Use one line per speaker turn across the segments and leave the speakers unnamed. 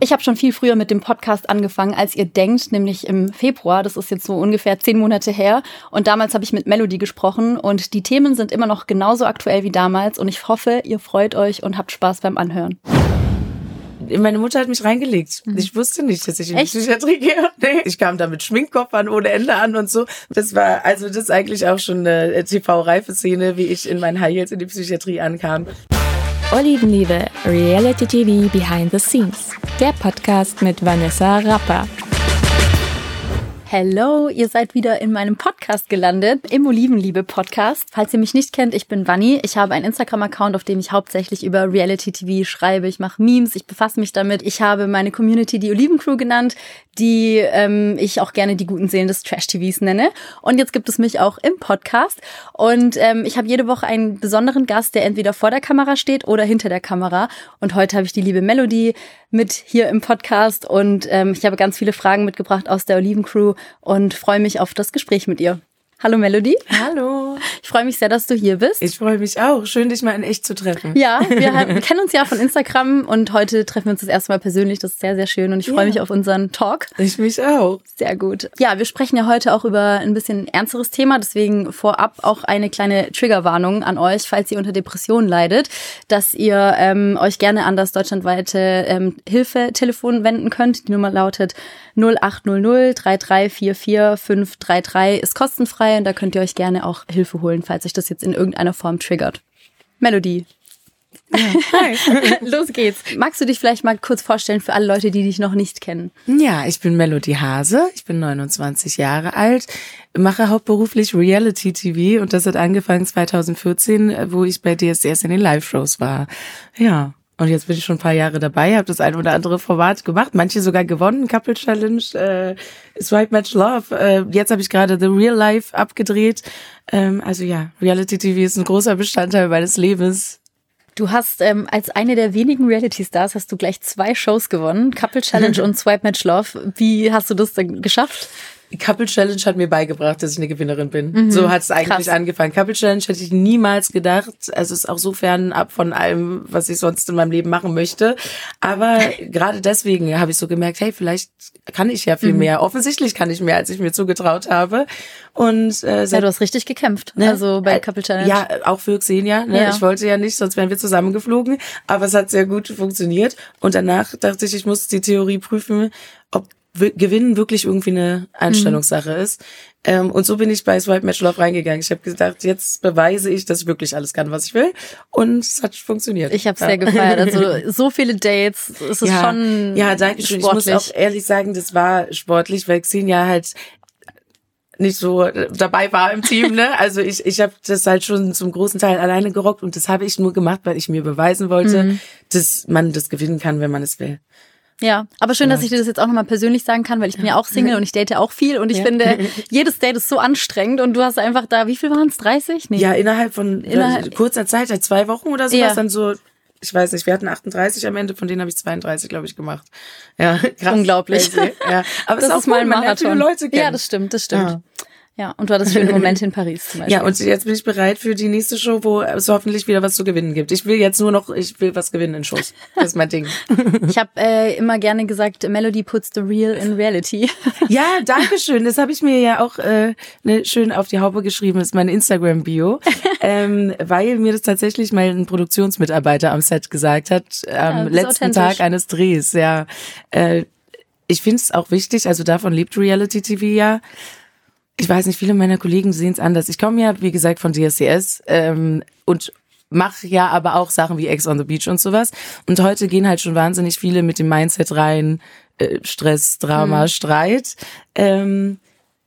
Ich habe schon viel früher mit dem Podcast angefangen, als ihr denkt, nämlich im Februar. Das ist jetzt so ungefähr zehn Monate her. Und damals habe ich mit Melody gesprochen und die Themen sind immer noch genauso aktuell wie damals. Und ich hoffe, ihr freut euch und habt Spaß beim Anhören.
Meine Mutter hat mich reingelegt. Mhm. Ich wusste nicht, dass ich in die Echt? Psychiatrie gehe. Nee. Ich kam da mit Schminkkopfern ohne Ende an und so. Das war, also das ist eigentlich auch schon eine TV-reife Szene, wie ich in meinen High Heels in die Psychiatrie ankam.
Olivenliebe, Reality TV Behind the Scenes. Der Podcast mit Vanessa Rapper.
Hello, ihr seid wieder in meinem Podcast gelandet, im Olivenliebe Podcast. Falls ihr mich nicht kennt, ich bin Vanni. Ich habe einen Instagram-Account, auf dem ich hauptsächlich über Reality TV schreibe. Ich mache Memes, ich befasse mich damit. Ich habe meine Community die Olivencrew genannt, die ähm, ich auch gerne die guten Seelen des Trash-TVs nenne. Und jetzt gibt es mich auch im Podcast. Und ähm, ich habe jede Woche einen besonderen Gast, der entweder vor der Kamera steht oder hinter der Kamera. Und heute habe ich die liebe Melody mit hier im Podcast und ähm, ich habe ganz viele Fragen mitgebracht aus der Olivencrew und freue mich auf das Gespräch mit ihr. Hallo Melody.
Hallo.
Ich freue mich sehr, dass du hier bist.
Ich freue mich auch. Schön, dich mal in echt zu treffen.
Ja, wir, wir kennen uns ja von Instagram und heute treffen wir uns das erste Mal persönlich. Das ist sehr, sehr schön und ich freue ja. mich auf unseren Talk.
Ich mich auch.
Sehr gut. Ja, wir sprechen ja heute auch über ein bisschen ernsteres Thema. Deswegen vorab auch eine kleine Triggerwarnung an euch, falls ihr unter Depressionen leidet, dass ihr ähm, euch gerne an das deutschlandweite ähm, Hilfetelefon wenden könnt. Die Nummer lautet 0800 3344 533 ist kostenfrei und da könnt ihr euch gerne auch Hilfe holen, falls euch das jetzt in irgendeiner Form triggert. Melodie. Ja, hi. Los geht's. Magst du dich vielleicht mal kurz vorstellen für alle Leute, die dich noch nicht kennen?
Ja, ich bin Melodie Hase, ich bin 29 Jahre alt, mache hauptberuflich Reality TV und das hat angefangen 2014, wo ich bei DSDS in den Live-Shows war. Ja. Und jetzt bin ich schon ein paar Jahre dabei, habe das ein oder andere Format gemacht, manche sogar gewonnen, Couple Challenge, äh, Swipe Match Love. Äh, jetzt habe ich gerade The Real Life abgedreht. Ähm, also ja, Reality TV ist ein großer Bestandteil meines Lebens.
Du hast ähm, als eine der wenigen Reality Stars hast du gleich zwei Shows gewonnen, Couple Challenge und Swipe Match Love. Wie hast du das denn geschafft?
Couple Challenge hat mir beigebracht, dass ich eine Gewinnerin bin. Mhm. So hat es eigentlich Krass. angefangen. Couple Challenge hätte ich niemals gedacht. Also es ist auch so fern ab von allem, was ich sonst in meinem Leben machen möchte. Aber gerade deswegen habe ich so gemerkt, hey, vielleicht kann ich ja viel mhm. mehr. Offensichtlich kann ich mehr, als ich mir zugetraut habe. Und
äh, ja, du hast richtig gekämpft. Ne? Also bei äh, Couple Challenge.
Ja, auch für Xenia. Ne? Ja. Ich wollte ja nicht, sonst wären wir zusammengeflogen. Aber es hat sehr gut funktioniert. Und danach dachte ich, ich muss die Theorie prüfen, ob Gewinnen wirklich irgendwie eine Einstellungssache mhm. ist. Ähm, und so bin ich bei Swipe Match Love reingegangen. Ich habe gedacht, jetzt beweise ich, dass ich wirklich alles kann, was ich will. Und es hat funktioniert.
Ich habe es ja. sehr gefeiert. Also so viele Dates, es ist ja, schon Ja, danke schön.
Ich muss auch ehrlich sagen, das war sportlich, weil Xenia halt nicht so dabei war im Team, ne? Also ich ich habe das halt schon zum großen Teil alleine gerockt und das habe ich nur gemacht, weil ich mir beweisen wollte, mhm. dass man das gewinnen kann, wenn man es will.
Ja, aber schön, dass ich dir das jetzt auch nochmal persönlich sagen kann, weil ich bin ja auch Single und ich date auch viel und ich ja. finde, jedes Date ist so anstrengend und du hast einfach da, wie viel waren es, 30?
Nee. Ja, innerhalb von innerhalb, kurzer Zeit, halt zwei Wochen oder sowas, ja. dann so, ich weiß nicht, wir hatten 38 am Ende, von denen habe ich 32, glaube ich, gemacht.
Ja, krass. Unglaublich.
Ja, aber das es ist auch mal ein Marathon. Leute
kennen. Ja, das stimmt, das stimmt. Ja. Ja, und du hattest schöne Momente in Paris zum Beispiel.
Ja, und jetzt bin ich bereit für die nächste Show, wo es hoffentlich wieder was zu gewinnen gibt. Ich will jetzt nur noch, ich will was gewinnen in Shows. Das ist mein Ding.
ich habe äh, immer gerne gesagt, Melody puts the real in reality.
ja, danke schön. Das habe ich mir ja auch äh, ne, schön auf die Haube geschrieben. Das ist meine Instagram-Bio. ähm, weil mir das tatsächlich mal ein Produktionsmitarbeiter am Set gesagt hat, am ja, letzten Tag eines Drehs. Ja, äh, ich finde es auch wichtig, also davon lebt Reality TV ja ich weiß nicht, viele meiner Kollegen sehen es anders. Ich komme ja, wie gesagt, von DSCS ähm, und mache ja aber auch Sachen wie Ex on the Beach und sowas. Und heute gehen halt schon wahnsinnig viele mit dem Mindset rein, äh, Stress, Drama, mhm. Streit. Ähm,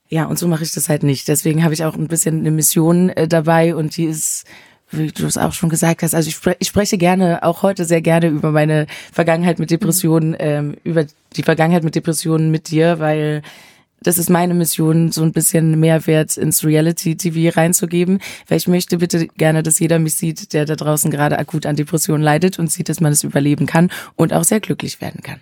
ja, und so mache ich das halt nicht. Deswegen habe ich auch ein bisschen eine Mission äh, dabei und die ist wie du es auch schon gesagt hast, also ich, spre ich spreche gerne, auch heute sehr gerne über meine Vergangenheit mit Depressionen, mhm. ähm, über die Vergangenheit mit Depressionen mit dir, weil das ist meine Mission, so ein bisschen Mehrwert ins Reality-TV reinzugeben, weil ich möchte bitte gerne, dass jeder mich sieht, der da draußen gerade akut an Depressionen leidet und sieht, dass man es überleben kann und auch sehr glücklich werden kann.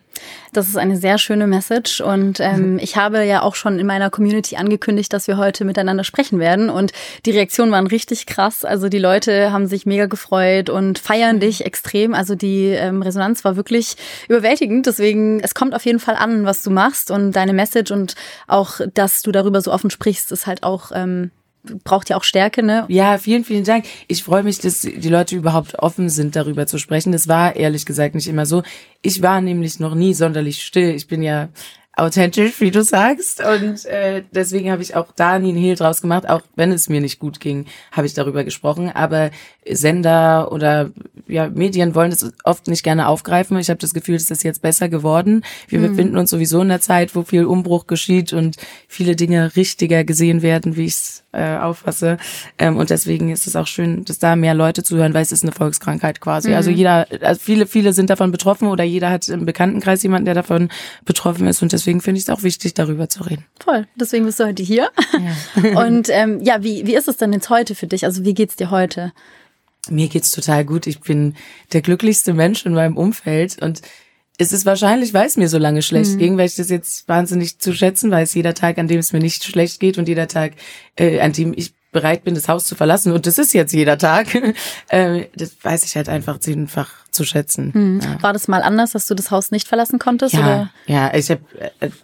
Das ist eine sehr schöne Message und ähm, mhm. ich habe ja auch schon in meiner Community angekündigt, dass wir heute miteinander sprechen werden und die Reaktionen waren richtig krass. Also die Leute haben sich mega gefreut und feiern mhm. dich extrem. Also die ähm, Resonanz war wirklich überwältigend. Deswegen, es kommt auf jeden Fall an, was du machst und deine Message und auch, dass du darüber so offen sprichst, ist halt auch ähm, braucht ja auch Stärke, ne?
Ja, vielen, vielen Dank. Ich freue mich, dass die Leute überhaupt offen sind, darüber zu sprechen. Das war ehrlich gesagt nicht immer so. Ich war nämlich noch nie sonderlich still. Ich bin ja authentisch, wie du sagst. Und äh, deswegen habe ich auch da nie einen Hehl draus gemacht. Auch wenn es mir nicht gut ging, habe ich darüber gesprochen. Aber Sender oder ja, Medien wollen das oft nicht gerne aufgreifen. Ich habe das Gefühl, es ist jetzt besser geworden. Wir mhm. befinden uns sowieso in einer Zeit, wo viel Umbruch geschieht und viele Dinge richtiger gesehen werden, wie ich es äh, auffasse. Ähm, und deswegen ist es auch schön, dass da mehr Leute zuhören, weil es ist eine Volkskrankheit quasi. Mhm. Also jeder, also viele, viele sind davon betroffen oder jeder hat im Bekanntenkreis jemanden, der davon betroffen ist. Und deswegen finde ich es auch wichtig, darüber zu reden.
Voll. Deswegen bist du heute hier. Ja. und ähm, ja, wie, wie ist es denn jetzt heute für dich? Also wie geht's dir heute?
Mir geht's total gut. Ich bin der glücklichste Mensch in meinem Umfeld und es ist wahrscheinlich, weil es mir so lange schlecht mhm. ging, weil ich das jetzt wahnsinnig zu schätzen weiß. Jeder Tag, an dem es mir nicht schlecht geht und jeder Tag, äh, an dem ich bereit bin, das Haus zu verlassen und das ist jetzt jeder Tag, äh, das weiß ich halt einfach zehnfach zu schätzen.
Mhm. Ja. War das mal anders, dass du das Haus nicht verlassen konntest?
Ja,
oder?
ja, ich habe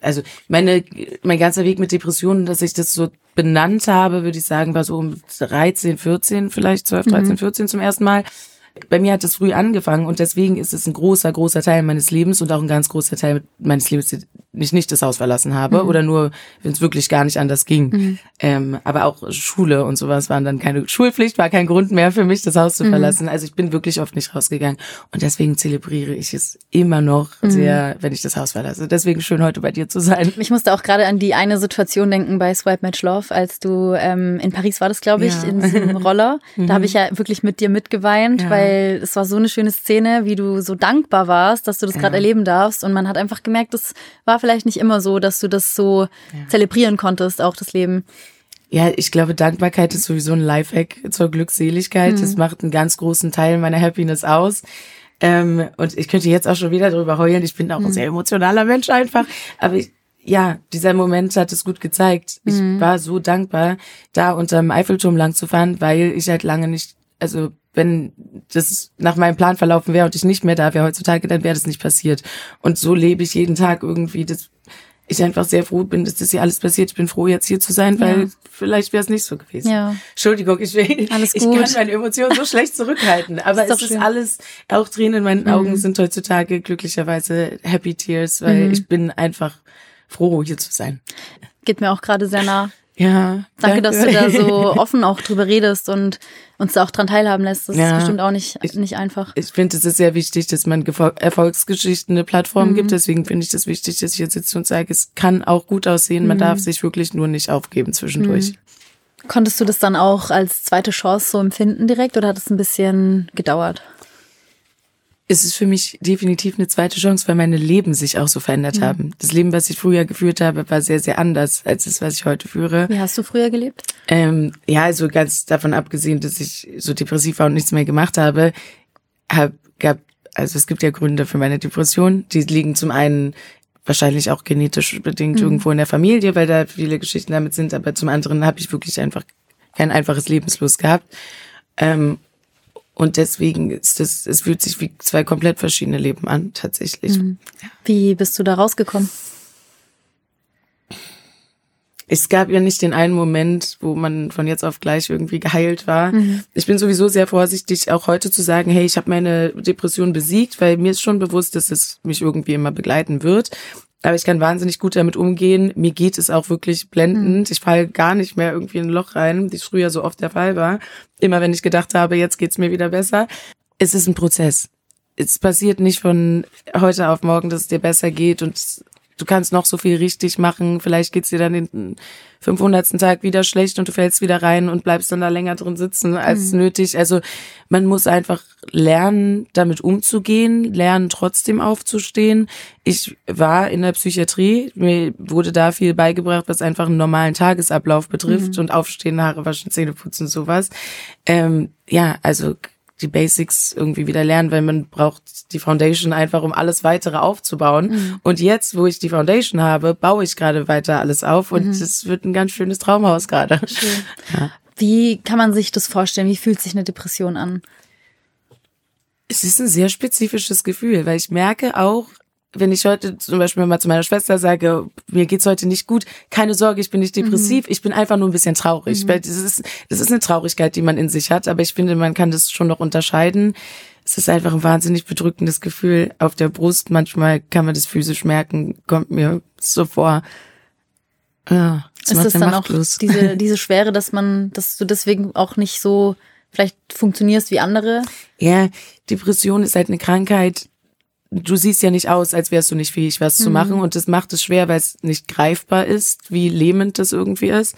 also meine mein ganzer Weg mit Depressionen, dass ich das so benannt habe, würde ich sagen, war so um 13, 14, vielleicht 12, 13, 14 zum ersten Mal bei mir hat es früh angefangen und deswegen ist es ein großer, großer Teil meines Lebens und auch ein ganz großer Teil meines Lebens, ich nicht das Haus verlassen habe mhm. oder nur, wenn es wirklich gar nicht anders ging. Mhm. Ähm, aber auch Schule und sowas waren dann keine Schulpflicht, war kein Grund mehr für mich, das Haus zu mhm. verlassen. Also ich bin wirklich oft nicht rausgegangen und deswegen zelebriere ich es immer noch mhm. sehr, wenn ich das Haus verlasse. Deswegen schön heute bei dir zu sein.
Ich musste auch gerade an die eine Situation denken bei Swipe Match Love, als du ähm, in Paris war das, glaube ich, ja. in diesem Roller. Da habe ich ja wirklich mit dir mitgeweint, ja. weil es war so eine schöne Szene, wie du so dankbar warst, dass du das ja. gerade erleben darfst. Und man hat einfach gemerkt, das war vielleicht nicht immer so, dass du das so ja. zelebrieren konntest, auch das Leben.
Ja, ich glaube, Dankbarkeit ist sowieso ein Lifehack zur Glückseligkeit. Mhm. Das macht einen ganz großen Teil meiner Happiness aus. Ähm, und ich könnte jetzt auch schon wieder drüber heulen. Ich bin auch mhm. ein sehr emotionaler Mensch einfach. Aber ich, ja, dieser Moment hat es gut gezeigt. Ich mhm. war so dankbar, da unterm Eiffelturm lang zu fahren, weil ich halt lange nicht, also wenn das nach meinem Plan verlaufen wäre und ich nicht mehr da wäre heutzutage, dann wäre das nicht passiert. Und so lebe ich jeden Tag irgendwie, dass ich einfach sehr froh bin, dass das hier alles passiert. Ich bin froh, jetzt hier zu sein, weil ja. vielleicht wäre es nicht so gewesen. Ja. Entschuldigung, ich will, alles gut. ich kann meine Emotionen so schlecht zurückhalten. Aber ist es ist alles, auch Tränen in meinen mhm. Augen sind heutzutage glücklicherweise Happy Tears, weil mhm. ich bin einfach froh, hier zu sein.
Geht mir auch gerade sehr nah.
Ja.
Danke, danke, dass du da so offen auch drüber redest und uns da auch dran teilhaben lässt. Das ja, ist bestimmt auch nicht, ich, nicht einfach.
Ich finde, es ist sehr wichtig, dass man Erfolgsgeschichten eine Plattform mhm. gibt. Deswegen finde ich das wichtig, dass ich jetzt sitze und sage, es kann auch gut aussehen. Man mhm. darf sich wirklich nur nicht aufgeben zwischendurch.
Mhm. Konntest du das dann auch als zweite Chance so empfinden direkt oder hat es ein bisschen gedauert?
Es ist für mich definitiv eine zweite Chance, weil meine Leben sich auch so verändert mhm. haben. Das Leben, was ich früher geführt habe, war sehr, sehr anders als das, was ich heute führe.
Wie hast du früher gelebt?
Ähm, ja, also ganz davon abgesehen, dass ich so depressiv war und nichts mehr gemacht habe, hab, gab, also es gibt ja Gründe für meine Depression. Die liegen zum einen wahrscheinlich auch genetisch bedingt mhm. irgendwo in der Familie, weil da viele Geschichten damit sind, aber zum anderen habe ich wirklich einfach kein einfaches Lebenslos gehabt. Ähm, und deswegen ist es, es fühlt sich wie zwei komplett verschiedene Leben an, tatsächlich. Mhm.
Wie bist du da rausgekommen?
Es gab ja nicht den einen Moment, wo man von jetzt auf gleich irgendwie geheilt war. Mhm. Ich bin sowieso sehr vorsichtig, auch heute zu sagen, hey, ich habe meine Depression besiegt, weil mir ist schon bewusst, dass es mich irgendwie immer begleiten wird. Aber ich kann wahnsinnig gut damit umgehen. Mir geht es auch wirklich blendend. Mhm. Ich falle gar nicht mehr irgendwie in ein Loch rein, wie es früher so oft der Fall war. Immer wenn ich gedacht habe, jetzt geht's mir wieder besser. Es ist ein Prozess. Es passiert nicht von heute auf morgen, dass es dir besser geht und du kannst noch so viel richtig machen, vielleicht geht's dir dann den 500. Tag wieder schlecht und du fällst wieder rein und bleibst dann da länger drin sitzen als mhm. nötig. Also man muss einfach lernen, damit umzugehen, lernen trotzdem aufzustehen. Ich war in der Psychiatrie, mir wurde da viel beigebracht, was einfach einen normalen Tagesablauf betrifft mhm. und Aufstehen, Haare waschen, Zähne putzen, sowas. Ähm, ja, also die Basics irgendwie wieder lernen, weil man braucht die Foundation einfach, um alles weitere aufzubauen. Mhm. Und jetzt, wo ich die Foundation habe, baue ich gerade weiter alles auf und es mhm. wird ein ganz schönes Traumhaus gerade.
Ja. Wie kann man sich das vorstellen? Wie fühlt sich eine Depression an?
Es ist ein sehr spezifisches Gefühl, weil ich merke auch, wenn ich heute zum Beispiel mal zu meiner Schwester sage, mir geht's heute nicht gut, keine Sorge, ich bin nicht depressiv, mhm. ich bin einfach nur ein bisschen traurig. Mhm. Weil das ist, das ist eine Traurigkeit, die man in sich hat, aber ich finde, man kann das schon noch unterscheiden. Es ist einfach ein wahnsinnig bedrückendes Gefühl auf der Brust. Manchmal kann man das physisch merken, kommt mir so vor.
Ja, das ist es dann machtlos. auch diese, diese Schwere, dass man, dass du deswegen auch nicht so vielleicht funktionierst wie andere?
Ja, Depression ist halt eine Krankheit, du siehst ja nicht aus, als wärst du nicht fähig, was mhm. zu machen. Und das macht es schwer, weil es nicht greifbar ist, wie lähmend das irgendwie ist.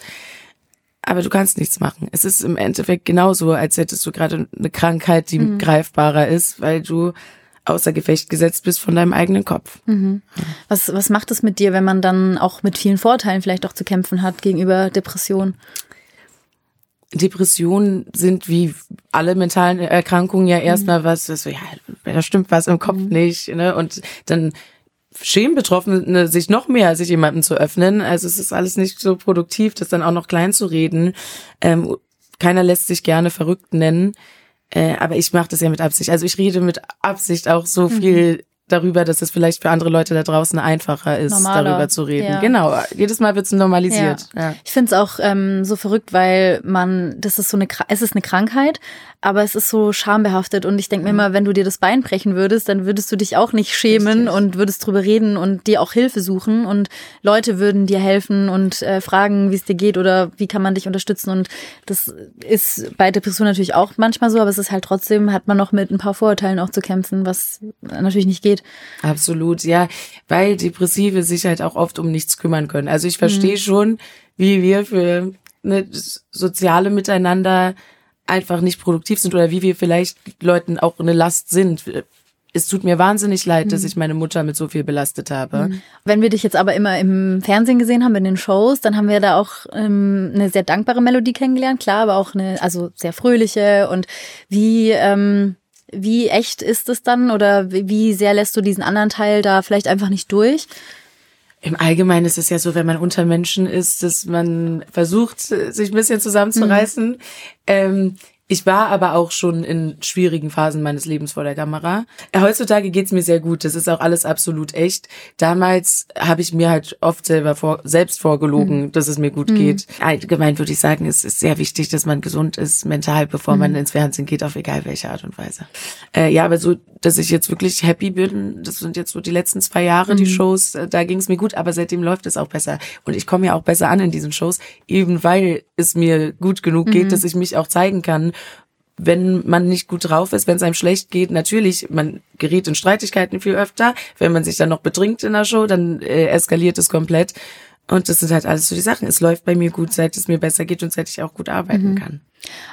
Aber du kannst nichts machen. Es ist im Endeffekt genauso, als hättest du gerade eine Krankheit, die mhm. greifbarer ist, weil du außer Gefecht gesetzt bist von deinem eigenen Kopf.
Mhm. Was, was macht es mit dir, wenn man dann auch mit vielen Vorteilen vielleicht auch zu kämpfen hat gegenüber Depressionen?
Depressionen sind wie alle mentalen Erkrankungen ja erstmal mhm. was, so, ja, da stimmt was im Kopf mhm. nicht, ne? Und dann schämen Betroffene sich noch mehr, sich jemandem zu öffnen. Also es ist alles nicht so produktiv, das dann auch noch klein zu reden. Ähm, keiner lässt sich gerne verrückt nennen. Äh, aber ich mache das ja mit Absicht. Also ich rede mit Absicht auch so mhm. viel darüber, dass es vielleicht für andere Leute da draußen einfacher ist, Normaler. darüber zu reden. Ja. Genau, jedes Mal wird es normalisiert.
Ja. Ja. Ich finde es auch ähm, so verrückt, weil man, das ist so eine, es ist eine Krankheit, aber es ist so schambehaftet und ich denke mir mhm. immer, wenn du dir das Bein brechen würdest, dann würdest du dich auch nicht schämen Richtig. und würdest drüber reden und dir auch Hilfe suchen und Leute würden dir helfen und äh, fragen, wie es dir geht oder wie kann man dich unterstützen und das ist bei Depression natürlich auch manchmal so, aber es ist halt trotzdem, hat man noch mit ein paar Vorurteilen auch zu kämpfen, was natürlich nicht geht.
Absolut, ja, weil Depressive sich halt auch oft um nichts kümmern können. Also ich verstehe mhm. schon, wie wir für eine soziale Miteinander einfach nicht produktiv sind oder wie wir vielleicht Leuten auch eine Last sind. Es tut mir wahnsinnig leid, mhm. dass ich meine Mutter mit so viel belastet habe. Mhm.
Wenn wir dich jetzt aber immer im Fernsehen gesehen haben, in den Shows, dann haben wir da auch ähm, eine sehr dankbare Melodie kennengelernt, klar, aber auch eine, also sehr fröhliche und wie, ähm, wie echt ist es dann oder wie sehr lässt du diesen anderen Teil da vielleicht einfach nicht durch?
Im Allgemeinen ist es ja so, wenn man unter Menschen ist, dass man versucht, sich ein bisschen zusammenzureißen. Mhm. Ähm, ich war aber auch schon in schwierigen Phasen meines Lebens vor der Kamera. Heutzutage geht's mir sehr gut. Das ist auch alles absolut echt. Damals habe ich mir halt oft selber vor, selbst vorgelogen, mhm. dass es mir gut mhm. geht. Allgemein würde ich sagen, es ist sehr wichtig, dass man gesund ist mental, bevor mhm. man ins Fernsehen geht, auf egal welche Art und Weise. Äh, ja, aber so, dass ich jetzt wirklich happy bin, das sind jetzt so die letzten zwei Jahre, die mhm. Shows, äh, da ging's mir gut, aber seitdem läuft es auch besser. Und ich komme ja auch besser an in diesen Shows, eben weil es mir gut genug geht, mhm. dass ich mich auch zeigen kann wenn man nicht gut drauf ist, wenn es einem schlecht geht, natürlich, man gerät in Streitigkeiten viel öfter. Wenn man sich dann noch betrinkt in der Show, dann äh, eskaliert es komplett. Und das sind halt alles so die Sachen. Es läuft bei mir gut, seit es mir besser geht und seit ich auch gut arbeiten mhm. kann.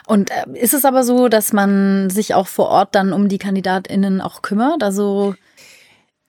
Und äh, ist es aber so, dass man sich auch vor Ort dann um die KandidatInnen auch kümmert? Also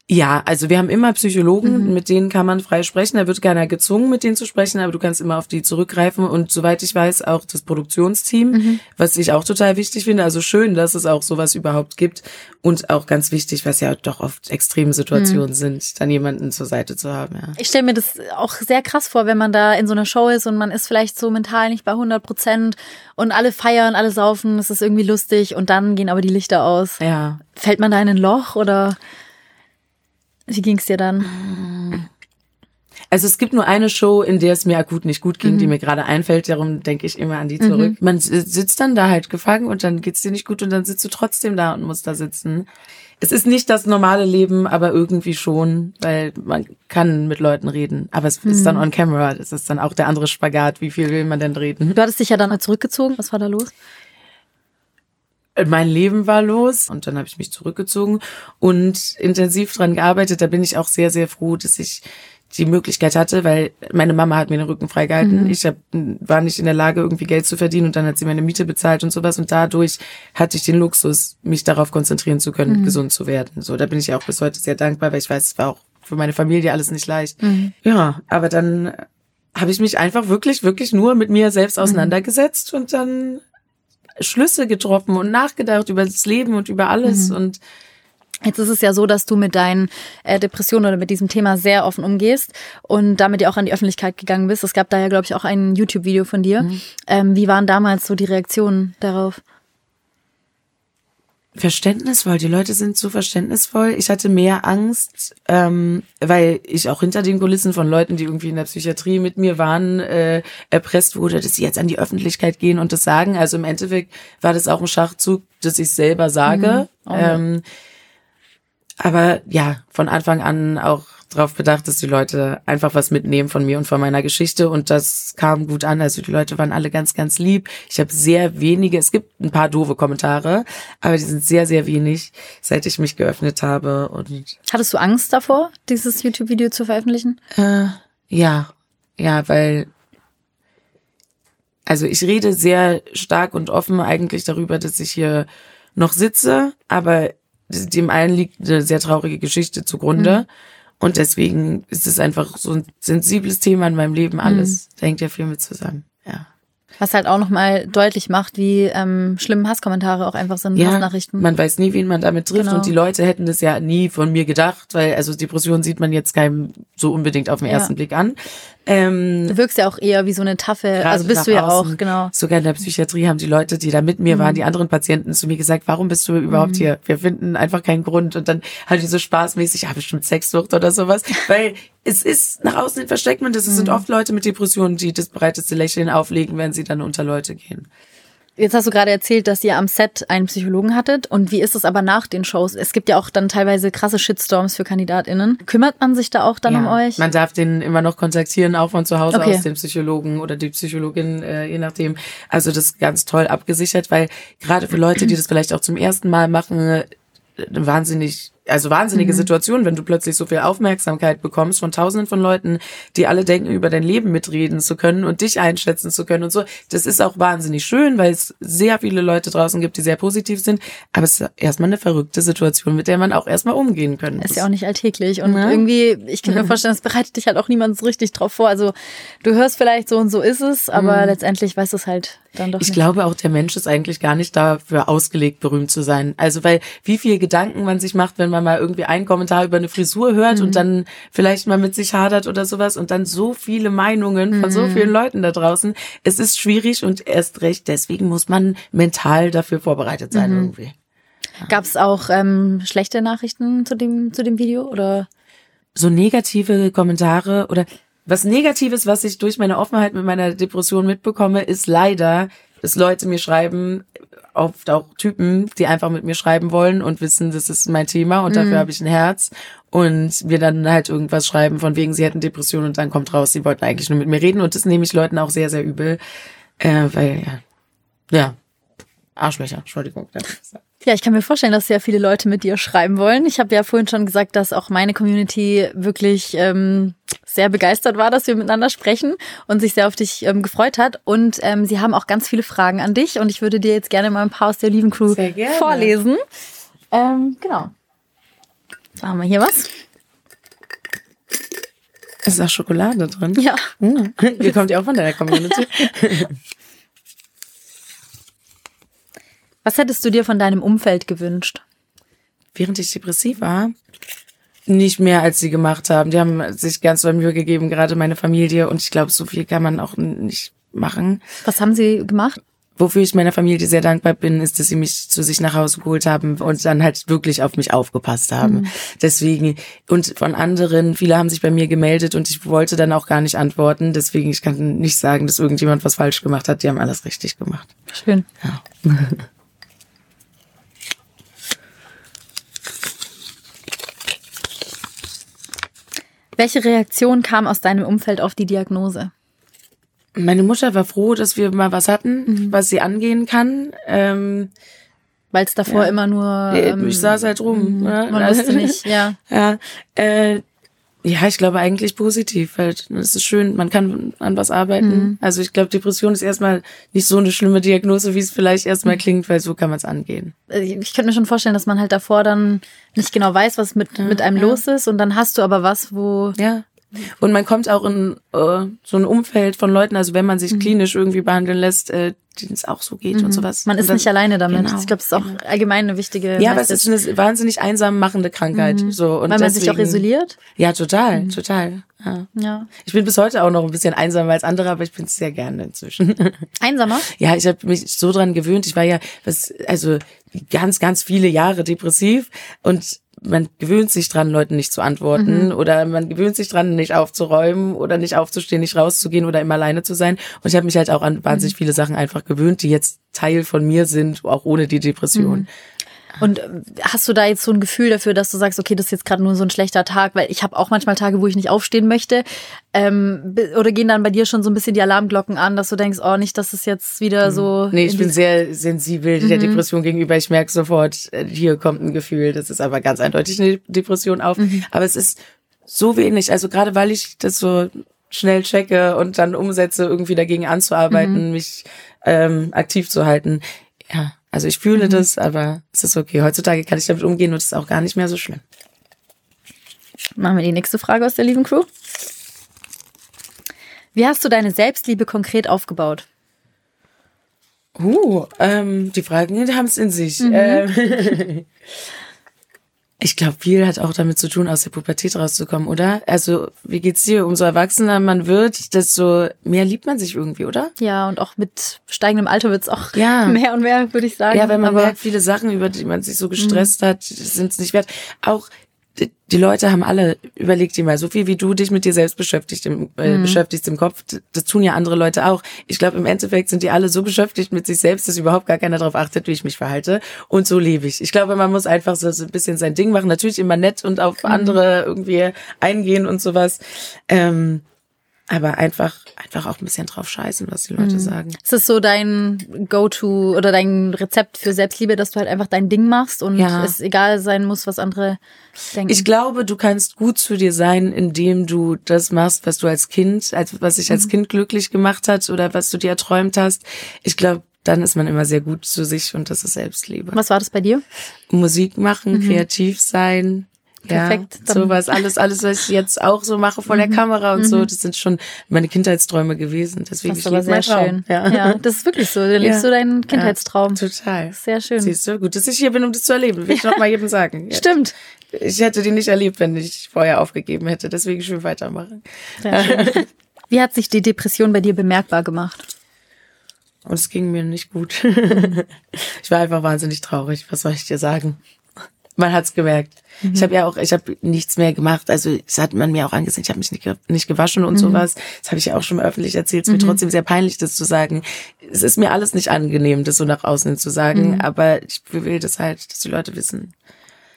ja, also wir haben immer Psychologen, mhm. mit denen kann man frei sprechen. Da wird keiner gezwungen, mit denen zu sprechen, aber du kannst immer auf die zurückgreifen. Und soweit ich weiß, auch das Produktionsteam, mhm. was ich auch total wichtig finde. Also schön, dass es auch sowas überhaupt gibt. Und auch ganz wichtig, was ja doch oft extreme Situationen mhm. sind, dann jemanden zur Seite zu haben. Ja.
Ich stelle mir das auch sehr krass vor, wenn man da in so einer Show ist und man ist vielleicht so mental nicht bei 100 Prozent und alle feiern, alle saufen, es ist irgendwie lustig und dann gehen aber die Lichter aus.
Ja.
Fällt man da in ein Loch oder? Wie ging's dir dann?
Also es gibt nur eine Show, in der es mir akut nicht gut ging, mhm. die mir gerade einfällt. Darum denke ich immer an die zurück. Mhm. Man sitzt dann da halt gefangen und dann geht's dir nicht gut und dann sitzt du trotzdem da und musst da sitzen. Es ist nicht das normale Leben, aber irgendwie schon, weil man kann mit Leuten reden. Aber es mhm. ist dann mhm. on camera. Das ist dann auch der andere Spagat. Wie viel will man denn reden?
Du hattest dich ja dann zurückgezogen. Was war da los?
Mein Leben war los und dann habe ich mich zurückgezogen und intensiv dran gearbeitet. Da bin ich auch sehr, sehr froh, dass ich die Möglichkeit hatte, weil meine Mama hat mir den Rücken freigehalten. Mhm. Ich hab, war nicht in der Lage, irgendwie Geld zu verdienen und dann hat sie meine Miete bezahlt und sowas und dadurch hatte ich den Luxus, mich darauf konzentrieren zu können, mhm. gesund zu werden. So, da bin ich ja auch bis heute sehr dankbar, weil ich weiß, es war auch für meine Familie alles nicht leicht. Mhm. Ja, aber dann habe ich mich einfach wirklich, wirklich nur mit mir selbst mhm. auseinandergesetzt und dann Schlüsse getroffen und nachgedacht über das Leben und über alles mhm. und
Jetzt ist es ja so, dass du mit deinen äh, Depressionen oder mit diesem Thema sehr offen umgehst und damit ja auch an die Öffentlichkeit gegangen bist. Es gab da ja, glaube ich, auch ein YouTube-Video von dir. Mhm. Ähm, wie waren damals so die Reaktionen darauf?
Verständnisvoll. Die Leute sind so verständnisvoll. Ich hatte mehr Angst, ähm, weil ich auch hinter den Kulissen von Leuten, die irgendwie in der Psychiatrie mit mir waren, äh, erpresst wurde, dass sie jetzt an die Öffentlichkeit gehen und das sagen. Also im Endeffekt war das auch ein Schachzug, dass ich selber sage. Mhm. Oh. Ähm, aber ja, von Anfang an auch darauf bedacht, dass die Leute einfach was mitnehmen von mir und von meiner Geschichte und das kam gut an. Also die Leute waren alle ganz, ganz lieb. Ich habe sehr wenige, es gibt ein paar doofe Kommentare, aber die sind sehr, sehr wenig, seit ich mich geöffnet habe. Und
Hattest du Angst davor, dieses YouTube-Video zu veröffentlichen?
Äh, ja, ja, weil also ich rede sehr stark und offen eigentlich darüber, dass ich hier noch sitze, aber dem einen liegt eine sehr traurige Geschichte zugrunde. Mhm. Und deswegen ist es einfach so ein sensibles Thema in meinem Leben. Alles mhm. hängt ja viel mit zusammen. Ja.
Was halt auch nochmal deutlich macht, wie ähm, schlimm Hasskommentare auch einfach sind, ja, Hassnachrichten.
Man weiß nie, wen man damit trifft. Genau. Und die Leute hätten das ja nie von mir gedacht, weil also Depression sieht man jetzt keinem so unbedingt auf den ersten ja. Blick an.
Ähm, du wirkst ja auch eher wie so eine taffe, also bist du ja außen. auch, genau.
Sogar in der Psychiatrie haben die Leute, die da mit mir mhm. waren, die anderen Patienten zu mir gesagt, warum bist du überhaupt mhm. hier? Wir finden einfach keinen Grund. Und dann halt die so spaßmäßig, ja, bestimmt Sexsucht oder sowas. Weil es ist nach außen hin versteckt man das. Es mhm. sind oft Leute mit Depressionen, die das breiteste Lächeln auflegen, wenn sie dann unter Leute gehen.
Jetzt hast du gerade erzählt, dass ihr am Set einen Psychologen hattet. Und wie ist es aber nach den Shows? Es gibt ja auch dann teilweise krasse Shitstorms für KandidatInnen. Kümmert man sich da auch dann ja, um euch?
Man darf den immer noch kontaktieren, auch von zu Hause okay. aus, den Psychologen oder die Psychologin, äh, je nachdem. Also das ist ganz toll abgesichert, weil gerade für Leute, die das vielleicht auch zum ersten Mal machen, äh, wahnsinnig also wahnsinnige mhm. Situation, wenn du plötzlich so viel Aufmerksamkeit bekommst von tausenden von Leuten, die alle denken, über dein Leben mitreden zu können und dich einschätzen zu können und so. Das ist auch wahnsinnig schön, weil es sehr viele Leute draußen gibt, die sehr positiv sind. Aber es ist erstmal eine verrückte Situation, mit der man auch erstmal umgehen können muss.
Ist ja auch nicht alltäglich. Und ja. irgendwie, ich kann mir vorstellen, das bereitet dich halt auch niemand so richtig drauf vor. Also du hörst vielleicht so und so ist es, aber mhm. letztendlich weißt du es halt dann doch
ich
nicht.
glaube auch, der Mensch ist eigentlich gar nicht dafür ausgelegt, berühmt zu sein. Also weil wie viel Gedanken man sich macht, wenn man mal irgendwie einen Kommentar über eine Frisur hört mhm. und dann vielleicht mal mit sich hadert oder sowas und dann so viele Meinungen von so mhm. vielen Leuten da draußen. Es ist schwierig und erst recht deswegen muss man mental dafür vorbereitet sein mhm. irgendwie.
Ja. Gab es auch ähm, schlechte Nachrichten zu dem zu dem Video oder?
So negative Kommentare oder was Negatives, was ich durch meine Offenheit mit meiner Depression mitbekomme, ist leider, dass Leute mir schreiben, oft auch Typen, die einfach mit mir schreiben wollen und wissen, das ist mein Thema und mhm. dafür habe ich ein Herz. Und mir dann halt irgendwas schreiben von wegen, sie hätten Depression und dann kommt raus, sie wollten eigentlich nur mit mir reden. Und das nehme ich Leuten auch sehr, sehr übel, äh, weil ja, ja, Arschlöcher, Entschuldigung.
Ja, ich kann mir vorstellen, dass sehr viele Leute mit dir schreiben wollen. Ich habe ja vorhin schon gesagt, dass auch meine Community wirklich ähm, sehr begeistert war, dass wir miteinander sprechen und sich sehr auf dich ähm, gefreut hat. Und ähm, sie haben auch ganz viele Fragen an dich und ich würde dir jetzt gerne mal ein paar aus der Olivencrew vorlesen. Ähm, genau. Da haben wir hier was.
Ist da Schokolade drin?
Ja.
Hm. Ihr kommt ja auch von der Community.
Was hättest du dir von deinem Umfeld gewünscht?
Während ich depressiv war, nicht mehr, als sie gemacht haben. Die haben sich ganz doll Mühe gegeben, gerade meine Familie. Und ich glaube, so viel kann man auch nicht machen.
Was haben sie gemacht?
Wofür ich meiner Familie sehr dankbar bin, ist, dass sie mich zu sich nach Hause geholt haben und dann halt wirklich auf mich aufgepasst haben. Mhm. Deswegen, und von anderen, viele haben sich bei mir gemeldet und ich wollte dann auch gar nicht antworten. Deswegen, ich kann nicht sagen, dass irgendjemand was falsch gemacht hat. Die haben alles richtig gemacht.
Schön.
Ja.
Welche Reaktion kam aus deinem Umfeld auf die Diagnose?
Meine Mutter war froh, dass wir mal was hatten, mhm. was sie angehen kann. Ähm,
Weil es davor
Ja.
immer nur.
Ähm, ich saß halt rum. Ne?
Man wusste nicht, ja.
Ja, äh, ja, ich glaube eigentlich positiv, weil es ist schön, man kann an was arbeiten.
Mhm.
Also ich glaube, Depression ist erstmal nicht so eine schlimme Diagnose, wie es vielleicht
Mhm.
erstmal klingt, weil so kann man es angehen.
Ich könnte mir schon vorstellen, dass man halt davor dann nicht genau weiß, was mit, mit einem los ist. Und dann hast du aber was, wo.
Ja. Und man kommt auch in äh, so ein Umfeld von Leuten, also wenn man
Mhm.
sich klinisch irgendwie behandeln lässt, äh, denen es auch so geht und sowas.
Man ist
dann,
nicht alleine damit.
Genau,
ich glaube, das ist auch allgemein eine wichtige.
Ja, aber es ist eine wahnsinnig einsam machende Krankheit. So, und
Mhm. Weil man sich auch
deswegen-
isoliert.
Ja, total,
Mhm.
total. Ja.
Ja.
Ich bin bis heute auch noch ein bisschen einsamer als andere, aber ich bin es sehr gerne inzwischen.
Einsamer?
Ja, ich habe mich so dran gewöhnt. Ich war ja was, also ganz, ganz viele Jahre depressiv und man gewöhnt sich dran, Leuten nicht zu antworten oder man gewöhnt sich dran, nicht aufzuräumen oder nicht aufzustehen, nicht rauszugehen oder immer alleine zu sein. Und ich habe mich halt auch an wahnsinnig viele Sachen einfach gewöhnt, die jetzt Teil von mir sind, auch ohne die Depression.
Und äh, hast du da jetzt so ein Gefühl dafür, dass du sagst, okay, das ist jetzt gerade nur so ein schlechter Tag, weil ich habe auch manchmal Tage, wo ich nicht aufstehen möchte. Ähm, oder gehen dann bei dir schon so ein bisschen die Alarmglocken an, dass du denkst, oh, nicht, dass es jetzt wieder so.
Mhm. Nee, ich
in
bin sehr sensibel der Depression gegenüber. Ich merke sofort, äh, hier kommt ein Gefühl. Das ist aber ganz eindeutig eine Depression auf. Aber es ist so wenig. Also gerade weil ich das so schnell checke und dann umsetze, irgendwie dagegen anzuarbeiten, mich ähm, aktiv zu halten. Ja, also ich fühle das, aber es ist okay. Heutzutage kann ich damit umgehen und es ist auch gar nicht mehr so schlimm.
Machen wir die nächste Frage aus der lieben Crew. Wie hast du deine Selbstliebe konkret aufgebaut?
Uh, ähm, die Fragen haben es in sich. Ähm, ich glaube, viel hat auch damit zu tun, aus der Pubertät rauszukommen, oder? Also, wie geht's dir? Umso erwachsener man wird, desto mehr liebt man sich irgendwie, oder?
Ja, und auch mit steigendem Alter wird's auch
Ja.
mehr und mehr, würde ich sagen.
Ja, wenn man
Aber
merkt, viele Sachen, über die man sich so gestresst hat, sind es nicht wert. Auch die, Leute haben alle, überleg dir mal, so viel wie du dich mit dir selbst beschäftigt im, äh, beschäftigst im Kopf, das tun ja andere Leute auch. Ich glaube, im Endeffekt sind die alle so beschäftigt mit sich selbst, dass überhaupt gar keiner darauf achtet, wie ich mich verhalte. Und so lebe ich. Ich glaube, man muss einfach so, so ein bisschen sein Ding machen. Natürlich immer nett und auf andere irgendwie eingehen und sowas. Ähm, aber einfach, einfach auch ein bisschen drauf scheißen, was die Leute sagen.
Ist es so dein Go-To oder dein Rezept für Selbstliebe, dass du halt einfach dein Ding machst und
Ja.
es egal sein muss, was andere denken?
Ich glaube, du kannst gut zu dir sein, indem du das machst, was du als Kind, als was dich als Kind glücklich gemacht hat oder was du dir erträumt hast. Ich glaube, dann ist man immer sehr gut zu sich und das ist Selbstliebe.
was war das bei dir?
Musik machen, kreativ sein.
Perfekt.
Ja,
Dann-
sowas, alles, alles, was ich jetzt auch so mache vor der Kamera und so, das sind schon meine Kindheitsträume gewesen. Deswegen
Das ist aber sehr schön.
Ja.
Ja. das ist wirklich so. Du lebst
Ja.
so deinen Kindheitstraum.
Total.
Sehr schön.
Siehst du, gut, dass ich hier bin, um das zu erleben. Will ich noch mal jedem sagen. Ja.
Stimmt.
Ich hätte die nicht erlebt, wenn ich vorher aufgegeben hätte. Deswegen schön weitermachen.
Sehr schön. Wie hat sich die Depression bei dir bemerkbar gemacht?
Und es ging mir nicht gut. ich war einfach wahnsinnig traurig. Was soll ich dir sagen? Man hat's gemerkt. Ich habe ja auch, ich habe nichts mehr gemacht. Also das hat man mir auch angesehen. Ich habe mich nicht, ge- nicht gewaschen und sowas. Das habe ich ja auch schon mal öffentlich erzählt. Es ist mir trotzdem sehr peinlich, das zu sagen. Es ist mir alles nicht angenehm, das so nach außen hin zu sagen. Aber ich will das halt, dass die Leute wissen.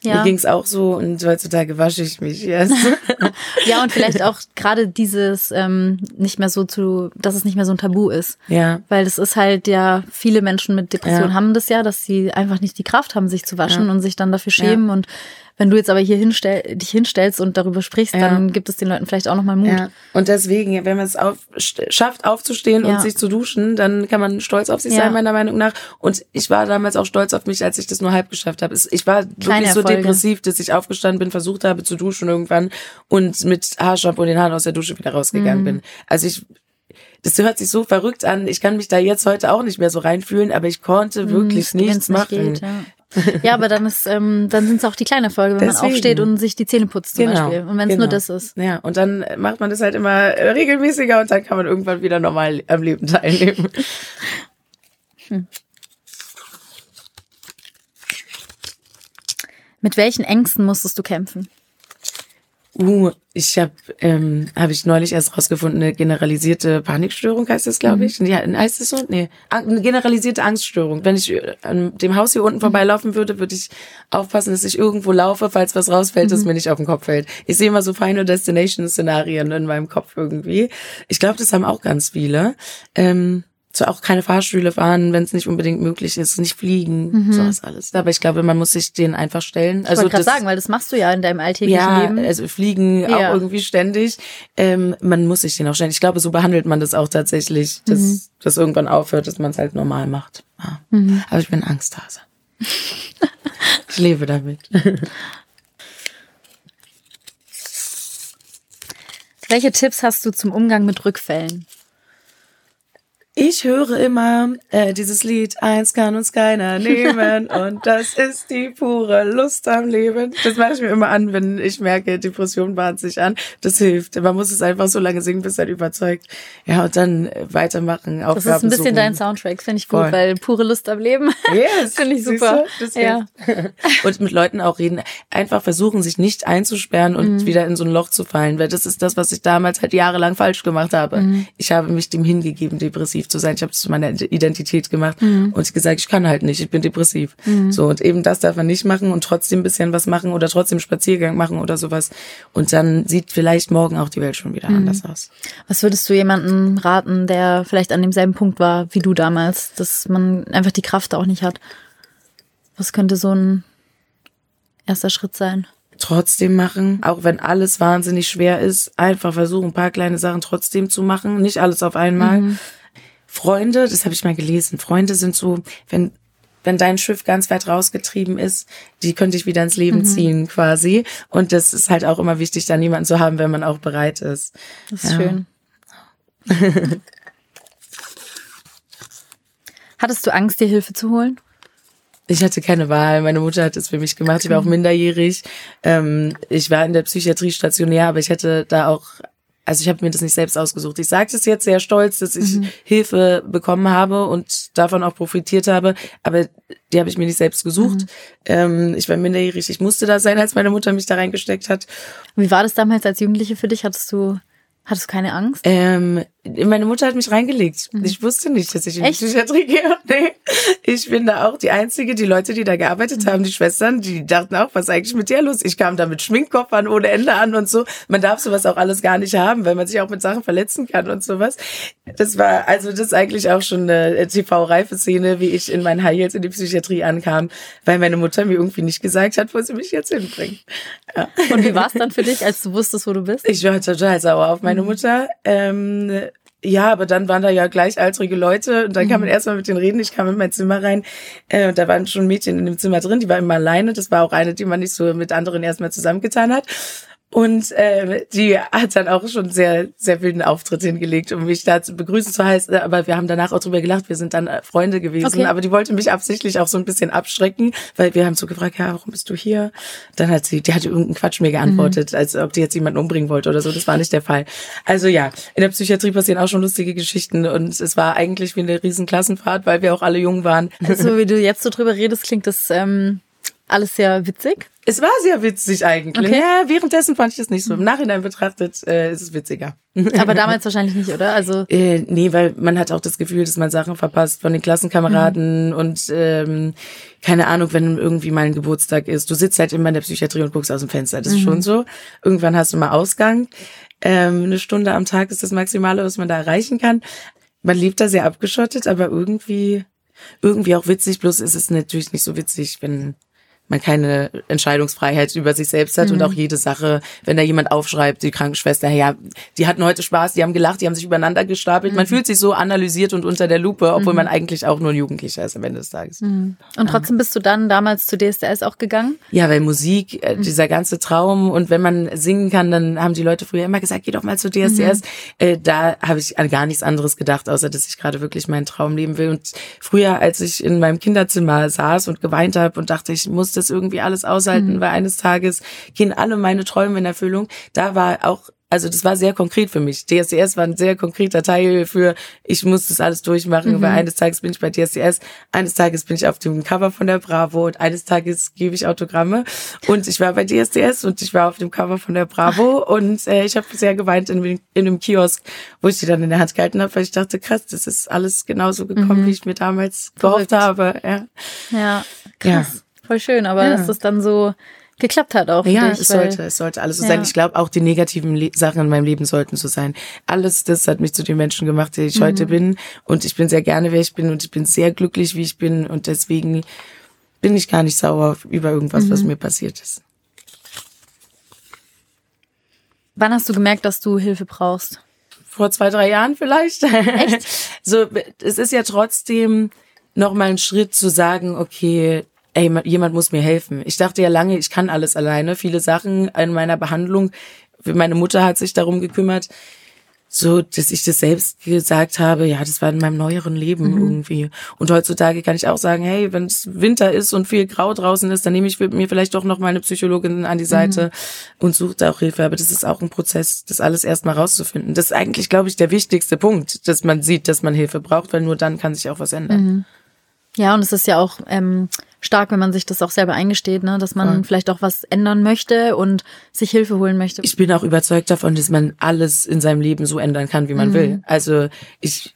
Mir
Ja.
ging's auch so und heutzutage wasche ich mich erst.
Ja, und vielleicht auch gerade dieses ähm, nicht mehr so zu, dass es nicht mehr so ein Tabu ist.
ja.
Weil das ist halt ja, viele Menschen mit Depressionen
Ja.
haben das ja, dass sie einfach nicht die Kraft haben, sich zu waschen
Ja.
und sich dann dafür schämen. Und wenn du jetzt aber hier hinstell, dich hinstellst und darüber sprichst,
Ja.
dann gibt es den Leuten vielleicht auch nochmal Mut.
Ja. Und deswegen, wenn man es auf, schafft, aufzustehen
Ja.
und sich zu duschen, dann kann man stolz auf sich sein, meiner Meinung nach. Und ich war damals auch stolz auf mich, als ich das nur halb geschafft habe. Ich war
Kleine
wirklich so
Erfolge.
depressiv, dass ich aufgestanden bin, versucht habe zu duschen irgendwann und mit Haarshampoo in den Haaren aus der Dusche wieder
Mhm.
rausgegangen bin. Also ich, das hört sich so verrückt an. Ich kann mich da jetzt heute auch nicht mehr so reinfühlen, aber ich konnte wirklich
Wenn's
nichts
nicht
machen.
geht, ja. ja, aber dann ist, ähm, dann sind es auch die kleinen Erfolge, wenn man
Deswegen.
aufsteht und sich die Zähne putzt zum Beispiel. Und wenn es nur
genau.
das ist.
Ja, und dann macht man das halt immer äh, regelmäßiger und dann kann man irgendwann wieder normal am Leben teilnehmen.
Mit welchen Ängsten musstest du kämpfen?
Uh, ich habe ähm, habe ich neulich erst rausgefunden, eine generalisierte Panikstörung heißt das, glaube ich. Ja, heißt das so? Nee, eine generalisierte Angststörung. Wenn ich äh, an dem Haus hier unten vorbeilaufen würde, würde ich aufpassen, dass ich irgendwo laufe, falls was rausfällt, das mir nicht auf den Kopf fällt. Ich sehe immer so Final Destination Szenarien in meinem Kopf irgendwie. Ich glaube, das haben auch ganz viele. Ähm, so auch keine Fahrstühle fahren, wenn es nicht unbedingt möglich ist, nicht fliegen, mhm. sowas alles. Aber ich glaube, man muss sich denen einfach stellen.
Ich also wollte gerade sagen, weil das machst du ja in deinem alltäglichen
ja,
Leben.
also fliegen ja. auch irgendwie ständig. Ähm, man muss sich denen auch stellen. Ich glaube, so behandelt man das auch tatsächlich, dass mhm. das irgendwann aufhört, dass man es halt normal macht. Ja. Mhm. Aber ich bin Angsthase. ich lebe damit.
Welche Tipps hast du zum Umgang mit Rückfällen?
Ich höre immer äh, dieses Lied, eins kann uns keiner nehmen und das ist die pure Lust am Leben. Das mache ich mir immer an, wenn ich merke, Depression bahnt sich an. Das hilft. Man muss es einfach so lange singen, bis er überzeugt. Ja, und dann weitermachen.
Aufgaben das ist ein bisschen suchen. dein Soundtrack, finde ich gut, Voll. weil pure Lust am Leben. Yes, finde ich super.
Ja. und mit Leuten auch reden. Einfach versuchen, sich nicht einzusperren und mhm. wieder in so ein Loch zu fallen, weil das ist das, was ich damals halt jahrelang falsch gemacht habe. Mhm. Ich habe mich dem hingegeben, depressiv zu sein. Ich habe es zu meiner Identität gemacht mhm. und ich gesagt, ich kann halt nicht, ich bin depressiv. Mhm. So und eben das darf man nicht machen und trotzdem ein bisschen was machen oder trotzdem Spaziergang machen oder sowas. Und dann sieht vielleicht morgen auch die Welt schon wieder mhm. anders aus.
Was würdest du jemandem raten, der vielleicht an demselben Punkt war wie du damals, dass man einfach die Kraft auch nicht hat? Was könnte so ein erster Schritt sein?
trotzdem machen, auch wenn alles wahnsinnig schwer ist, einfach versuchen, ein paar kleine Sachen trotzdem zu machen, nicht alles auf einmal. Mhm. Freunde, das habe ich mal gelesen, Freunde sind so, wenn wenn dein Schiff ganz weit rausgetrieben ist, die könnte ich wieder ins Leben mhm. ziehen quasi. Und das ist halt auch immer wichtig, da niemanden zu haben, wenn man auch bereit ist.
Das ist ja. schön. Hattest du Angst, dir Hilfe zu holen?
Ich hatte keine Wahl. Meine Mutter hat es für mich gemacht. Ich war auch minderjährig. Ähm, ich war in der Psychiatrie stationär, aber ich hätte da auch also ich habe mir das nicht selbst ausgesucht. Ich sage es jetzt sehr stolz, dass ich mhm. Hilfe bekommen habe und davon auch profitiert habe, aber die habe ich mir nicht selbst gesucht. Mhm. Ähm, ich war minderjährig, ich musste da sein, als meine Mutter mich da reingesteckt hat.
Wie war das damals als Jugendliche für dich? Hattest du Hattest du keine Angst?
Ähm, meine Mutter hat mich reingelegt. Mhm. Ich wusste nicht, dass ich in die Psychiatrie gehe. Nee. Ich bin da auch die Einzige, die Leute, die da gearbeitet mhm. haben, die Schwestern, die dachten auch, was ist eigentlich mit dir los? Ich kam da mit Schminkkoffern ohne Ende an und so. Man darf sowas auch alles gar nicht haben, weil man sich auch mit Sachen verletzen kann und sowas. Das war, also das ist eigentlich auch schon eine TV-reife Szene, wie ich in meinen High Heels in die Psychiatrie ankam, weil meine Mutter mir irgendwie nicht gesagt hat, wo sie mich jetzt hinbringt.
Ja. Und wie war es dann für dich, als du wusstest, wo du bist?
Ich war total sauer auf meine meine Mutter. Ähm, ja, aber dann waren da ja gleichaltrige Leute und dann mhm. kann man erstmal mit denen reden. Ich kam in mein Zimmer rein, äh, da waren schon Mädchen in dem Zimmer drin, die war immer alleine. Das war auch eine, die man nicht so mit anderen erstmal zusammengetan hat. Und äh, die hat dann auch schon sehr, sehr wilden Auftritt hingelegt, um mich da zu begrüßen zu heißen. Aber wir haben danach auch drüber gelacht. Wir sind dann äh, Freunde gewesen. Okay. Aber die wollte mich absichtlich auch so ein bisschen abschrecken, weil wir haben so gefragt, ja, warum bist du hier? Dann hat sie, die hatte irgendeinen Quatsch mir geantwortet, mhm. als ob die jetzt jemanden umbringen wollte oder so. Das war nicht der Fall. Also ja, in der Psychiatrie passieren auch schon lustige Geschichten und es war eigentlich wie eine riesen Klassenfahrt, weil wir auch alle jung waren.
Also wie du jetzt so drüber redest, klingt das ähm, alles sehr witzig.
Es war sehr witzig eigentlich. Okay. Ja, währenddessen fand ich es nicht so. Im Nachhinein betrachtet äh, ist es witziger.
Aber damals wahrscheinlich nicht, oder? Also
äh, nee, weil man hat auch das Gefühl, dass man Sachen verpasst von den Klassenkameraden mhm. und ähm, keine Ahnung, wenn irgendwie mal ein Geburtstag ist. Du sitzt halt immer in der Psychiatrie und guckst aus dem Fenster. Das ist mhm. schon so. Irgendwann hast du mal Ausgang. Ähm, eine Stunde am Tag ist das Maximale, was man da erreichen kann. Man lebt da sehr abgeschottet, aber irgendwie irgendwie auch witzig. Bloß ist es natürlich nicht so witzig, wenn man keine Entscheidungsfreiheit über sich selbst hat mhm. und auch jede Sache, wenn da jemand aufschreibt, die Krankenschwester, ja, die hatten heute Spaß, die haben gelacht, die haben sich übereinander gestapelt. Mhm. Man fühlt sich so analysiert und unter der Lupe, obwohl mhm. man eigentlich auch nur ein Jugendlicher ist am Ende des Tages.
Mhm. Und trotzdem bist du dann damals zu DSDS auch gegangen?
Ja, weil Musik, äh, mhm. dieser ganze Traum und wenn man singen kann, dann haben die Leute früher immer gesagt, geh doch mal zu DSDS. Mhm. Äh, da habe ich an gar nichts anderes gedacht, außer dass ich gerade wirklich meinen Traum leben will. Und früher, als ich in meinem Kinderzimmer saß und geweint habe und dachte, ich musste das irgendwie alles aushalten, mhm. weil eines Tages gehen alle meine Träume in Erfüllung. Da war auch also das war sehr konkret für mich. DSDS war ein sehr konkreter Teil für, ich muss das alles durchmachen, mhm. weil eines Tages bin ich bei DSDS, eines Tages bin ich auf dem Cover von der Bravo und eines Tages gebe ich Autogramme. Und ich war bei DSDS und ich war auf dem Cover von der Bravo und äh, ich habe sehr geweint in, in einem Kiosk, wo ich die dann in der Hand gehalten habe, weil ich dachte, krass, das ist alles genauso gekommen, mhm. wie ich mir damals gehofft habe. Ja,
ja krass. Ja. Voll schön, aber ja. dass das dann so geklappt hat auch.
Ja,
dich,
es sollte, es sollte alles so ja. sein. Ich glaube, auch die negativen Sachen in meinem Leben sollten so sein. Alles das hat mich zu dem Menschen gemacht, der ich mhm. heute bin. Und ich bin sehr gerne, wer ich bin. Und ich bin sehr glücklich, wie ich bin. Und deswegen bin ich gar nicht sauer über irgendwas, mhm. was mir passiert ist.
Wann hast du gemerkt, dass du Hilfe brauchst?
Vor zwei, drei Jahren vielleicht.
Echt?
so, es ist ja trotzdem noch mal ein Schritt zu sagen, okay, ey, jemand muss mir helfen. Ich dachte ja lange, ich kann alles alleine. Viele Sachen in meiner Behandlung, meine Mutter hat sich darum gekümmert so, dass ich das selbst gesagt habe, ja, das war in meinem neueren Leben mhm. irgendwie. Und heutzutage kann ich auch sagen, hey, wenn es Winter ist und viel Grau draußen ist, dann nehme ich mir vielleicht doch noch meine Psychologin an die Seite mhm. und suche da auch Hilfe. Aber das ist auch ein Prozess, das alles erstmal rauszufinden. Das ist eigentlich, glaube ich, der wichtigste Punkt, dass man sieht, dass man Hilfe braucht, weil nur dann kann sich auch was ändern.
Mhm. Ja, und es ist ja auch ähm, stark, wenn man sich das auch selber eingesteht, ne? dass man ja. vielleicht auch was ändern möchte und sich Hilfe holen möchte.
Ich bin auch überzeugt davon, dass man alles in seinem Leben so ändern kann, wie man mhm. will. Also ich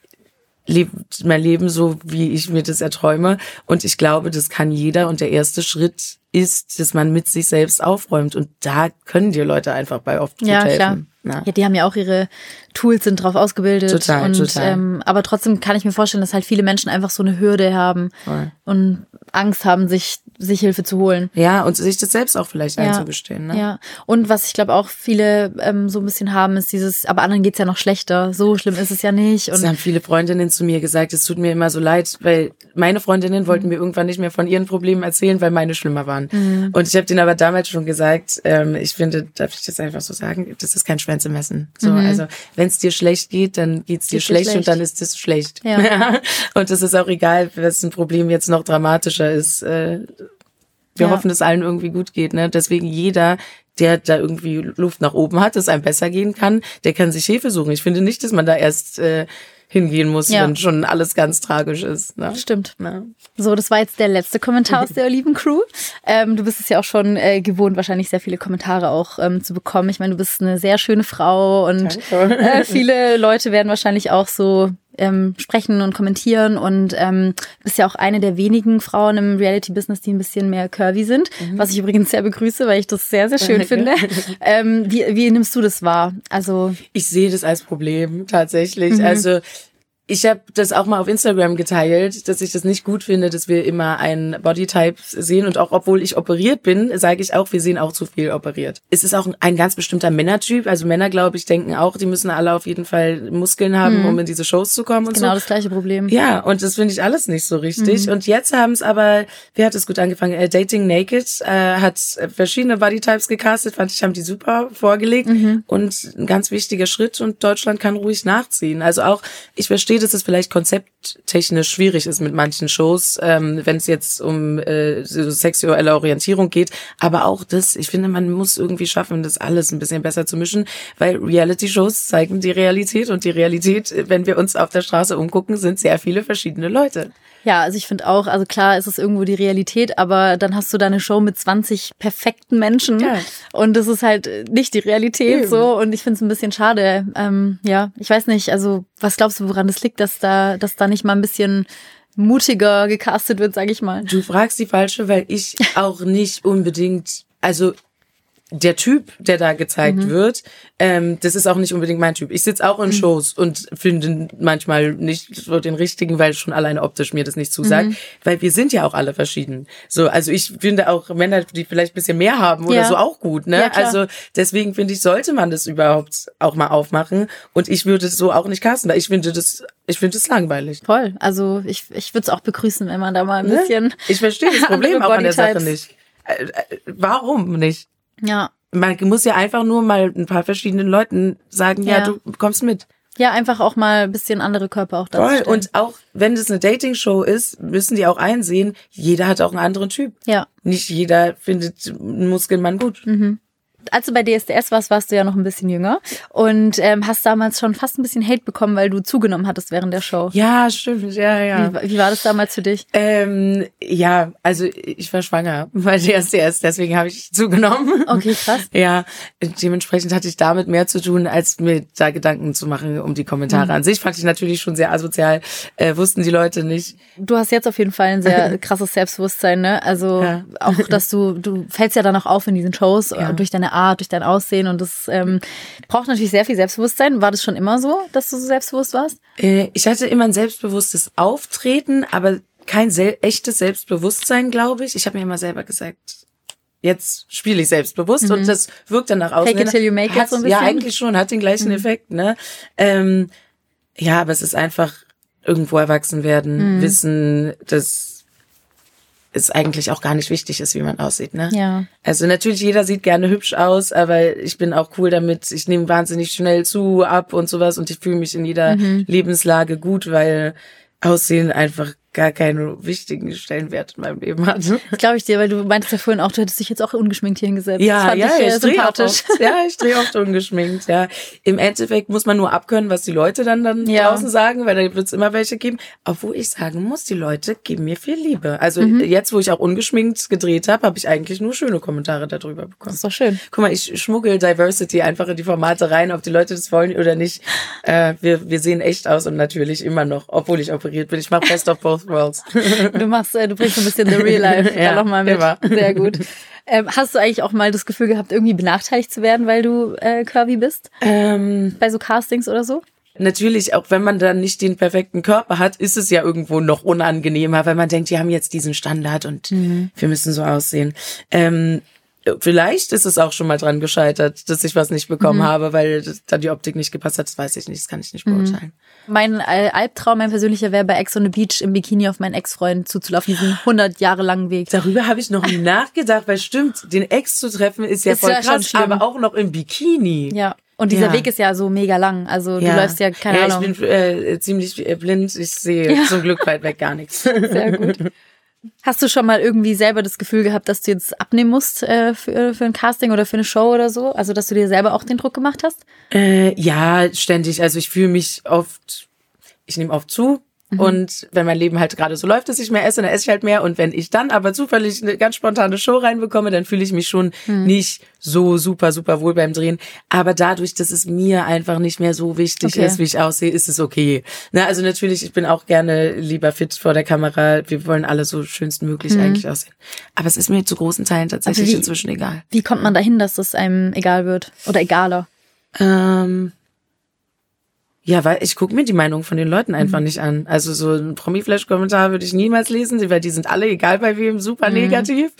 lebe mein Leben so, wie ich mir das erträume. Und ich glaube, das kann jeder. Und der erste Schritt ist, dass man mit sich selbst aufräumt. Und da können dir Leute einfach bei oft
ja, helfen. Klar. Ja. ja, die haben ja auch ihre Tools, sind drauf ausgebildet.
Total,
und,
total.
Ähm, aber trotzdem kann ich mir vorstellen, dass halt viele Menschen einfach so eine Hürde haben Voll. und Angst haben, sich sich Hilfe zu holen.
Ja, und sich das selbst auch vielleicht
ja.
einzugestehen. Ne?
Ja, und was ich glaube auch viele ähm, so ein bisschen haben, ist dieses, aber anderen geht's ja noch schlechter. So schlimm ist es ja nicht.
Und das haben viele Freundinnen zu mir gesagt, es tut mir immer so leid, weil meine Freundinnen wollten mhm. mir irgendwann nicht mehr von ihren Problemen erzählen, weil meine schlimmer waren. Mhm. Und ich habe denen aber damals schon gesagt, ähm, ich finde, darf ich das einfach so sagen, das ist kein Schwänzemessen. So, mhm. also wenn es dir schlecht geht, dann geht's dir schlecht, schlecht, und dann ist es schlecht.
Ja.
und es ist auch egal, was ein Problem jetzt noch dramatischer ist. Äh, wir ja. hoffen, dass allen irgendwie gut geht. Ne? Deswegen jeder, der da irgendwie Luft nach oben hat, dass einem besser gehen kann, der kann sich Hilfe suchen. Ich finde nicht, dass man da erst äh, hingehen muss, ja. wenn schon alles ganz tragisch ist. Ne?
Stimmt. Ja. So, das war jetzt der letzte Kommentar aus der lieben Crew. Ähm, du bist es ja auch schon äh, gewohnt, wahrscheinlich sehr viele Kommentare auch ähm, zu bekommen. Ich meine, du bist eine sehr schöne Frau und äh, viele Leute werden wahrscheinlich auch so ähm, sprechen und kommentieren und ähm, bist ja auch eine der wenigen Frauen im Reality-Business, die ein bisschen mehr curvy sind, mhm. was ich übrigens sehr begrüße, weil ich das sehr, sehr schön finde. ähm, wie, wie nimmst du das wahr? Also
ich sehe das als Problem tatsächlich. Mhm. Also ich habe das auch mal auf Instagram geteilt, dass ich das nicht gut finde, dass wir immer einen Bodytype sehen und auch obwohl ich operiert bin, sage ich auch, wir sehen auch zu viel operiert. Es ist auch ein ganz bestimmter Männertyp, also Männer glaube ich denken auch, die müssen alle auf jeden Fall Muskeln haben, mhm. um in diese Shows zu kommen und
genau
so.
Genau das gleiche Problem.
Ja, und das finde ich alles nicht so richtig. Mhm. Und jetzt haben es aber, wer hat es gut angefangen? Äh, Dating Naked äh, hat verschiedene Bodytypes gecastet, fand ich, haben die super vorgelegt mhm. und ein ganz wichtiger Schritt und Deutschland kann ruhig nachziehen. Also auch, ich verstehe verstehe, dass es vielleicht konzepttechnisch schwierig ist mit manchen Shows, ähm, wenn es jetzt um äh, so sexuelle Orientierung geht. Aber auch das, ich finde, man muss irgendwie schaffen, das alles ein bisschen besser zu mischen, weil Reality-Shows zeigen die Realität und die Realität, wenn wir uns auf der Straße umgucken, sind sehr viele verschiedene Leute.
Ja, also ich finde auch, also klar ist es irgendwo die Realität, aber dann hast du da eine Show mit 20 perfekten Menschen ja. Und das ist halt nicht die Realität Eben. so und ich finde es ein bisschen schade. Ähm, ja, ich weiß nicht, also was glaubst du, woran das liegt, dass da, dass da nicht mal ein bisschen mutiger gecastet wird, sage ich mal.
Du fragst die falsche, weil ich auch nicht unbedingt, also der Typ, der da gezeigt mhm. wird, ähm, das ist auch nicht unbedingt mein Typ. Ich sitze auch in mhm. Shows und finde manchmal nicht so den richtigen, weil schon alleine optisch mir das nicht zusagt. Mhm. Weil wir sind ja auch alle verschieden. So, also ich finde auch Männer, die vielleicht ein bisschen mehr haben oder ja. so auch gut. Ne? Ja, also deswegen finde ich, sollte man das überhaupt auch mal aufmachen. Und ich würde es so auch nicht casten, weil ich finde das, ich finde es langweilig.
Voll. Also ich, ich würde es auch begrüßen, wenn man da mal ein ne? bisschen.
Ich verstehe das Problem auch an der Sache nicht. Äh, äh, warum nicht?
Ja.
Man muss ja einfach nur mal ein paar verschiedenen Leuten sagen, ja, ja du kommst mit.
Ja, einfach auch mal ein bisschen andere Körper auch
dazu. Und auch wenn das eine Dating-Show ist, müssen die auch einsehen, jeder hat auch einen anderen Typ.
Ja.
Nicht jeder findet einen Muskelmann gut.
Mhm. Als du bei DSDS warst, warst du ja noch ein bisschen jünger und ähm, hast damals schon fast ein bisschen Hate bekommen, weil du zugenommen hattest während der Show.
Ja, stimmt, ja, ja.
Wie, wie war das damals für dich?
Ähm, ja, also ich war schwanger bei DSDS, deswegen habe ich zugenommen.
Okay, krass.
Ja, dementsprechend hatte ich damit mehr zu tun, als mir da Gedanken zu machen um die Kommentare. Mhm. An sich fand ich natürlich schon sehr asozial, äh, wussten die Leute nicht.
Du hast jetzt auf jeden Fall ein sehr krasses Selbstbewusstsein, ne? Also ja. auch, dass du, du fällst ja dann auch auf in diesen Shows ja. durch deine Art, durch dein Aussehen und das ähm, braucht natürlich sehr viel Selbstbewusstsein. War das schon immer so, dass du so selbstbewusst warst?
Äh, ich hatte immer ein selbstbewusstes Auftreten, aber kein sel echtes Selbstbewusstsein, glaube ich. Ich habe mir immer selber gesagt, jetzt spiele ich selbstbewusst mhm. und das wirkt dann nach außen.
Fake it till you make
hat,
it so ein
bisschen. Ja, eigentlich schon, hat den gleichen mhm. Effekt, ne? Ähm, ja, aber es ist einfach irgendwo erwachsen werden, mhm. wissen, dass es eigentlich auch gar nicht wichtig ist, wie man aussieht, ne?
Ja.
Also natürlich jeder sieht gerne hübsch aus, aber ich bin auch cool damit. Ich nehme wahnsinnig schnell zu, ab und sowas und ich fühle mich in jeder mhm. Lebenslage gut, weil Aussehen einfach gar keinen wichtigen Stellenwert in meinem Leben hat.
Glaube ich dir, weil du meintest ja vorhin auch, du hättest dich jetzt auch ungeschminkt hier hingesetzt.
Ja, ja, ich, ich drehe oft. Ja, ich drehe oft ungeschminkt. Ja, im Endeffekt muss man nur abkönnen, was die Leute dann dann ja. draußen sagen, weil da wird es immer welche geben. Obwohl ich sagen muss, die Leute geben mir viel Liebe. Also mhm. jetzt, wo ich auch ungeschminkt gedreht habe, habe ich eigentlich nur schöne Kommentare darüber bekommen. Das
ist doch schön.
Guck mal, ich schmuggel Diversity einfach in die Formate rein, ob die Leute das wollen oder nicht. Äh, wir, wir sehen echt aus und natürlich immer noch, obwohl ich operiert bin. Ich mache Best of Both Worlds.
Du machst, äh, du bringst ein bisschen the real life ja, noch mal mit. Immer. Sehr gut. Ähm, hast du eigentlich auch mal das Gefühl gehabt, irgendwie benachteiligt zu werden, weil du äh, curvy bist?
Ähm,
Bei so Castings oder so?
Natürlich, auch wenn man dann nicht den perfekten Körper hat, ist es ja irgendwo noch unangenehmer, weil man denkt, die haben jetzt diesen Standard und mhm. wir müssen so aussehen. Ähm, Vielleicht ist es auch schon mal dran gescheitert, dass ich was nicht bekommen mhm. habe, weil da die Optik nicht gepasst hat. Das weiß ich nicht, das kann ich nicht mhm. beurteilen.
Mein Albtraum, mein persönlicher wäre bei Ex on the Beach im Bikini auf meinen Ex-Freund zuzulaufen, diesen 100 Jahre langen Weg.
Darüber habe ich noch nie nachgedacht, weil stimmt, den Ex zu treffen ist ja ist voll ja krass, aber auch noch im Bikini.
Ja. Und dieser ja. Weg ist ja so mega lang. Also du läufst ja keine ja,
Ahnung. Ich bin äh, ziemlich blind. Ich sehe ja. zum Glück weit weg gar nichts.
Sehr gut. Hast du schon mal irgendwie selber das Gefühl gehabt, dass du jetzt abnehmen musst äh, für, für ein Casting oder für eine Show oder so? Also, dass du dir selber auch den Druck gemacht hast?
Äh, ja, ständig. Also ich fühle mich oft, ich nehme oft zu, Mhm. Und wenn mein Leben halt gerade so läuft, dass ich mehr esse, dann esse ich halt mehr. Und wenn ich dann aber zufällig eine ganz spontane Show reinbekomme, dann fühle ich mich schon mhm. nicht so super, super wohl beim Drehen. Aber dadurch, dass es mir einfach nicht mehr so wichtig okay. ist, wie ich aussehe, ist es okay. Na, also natürlich, ich bin auch gerne lieber fit vor der Kamera. Wir wollen alle so schönstmöglich mhm. eigentlich aussehen. Aber es ist mir zu großen Teilen tatsächlich wie, inzwischen egal.
Wie kommt man dahin, dass es einem egal wird? Oder egaler?
Ähm ja, weil ich gucke mir die Meinung von den Leuten einfach mhm. nicht an. Also so ein Promi-Flash-Kommentar würde ich niemals lesen, weil die sind alle, egal bei wem, super mhm. negativ.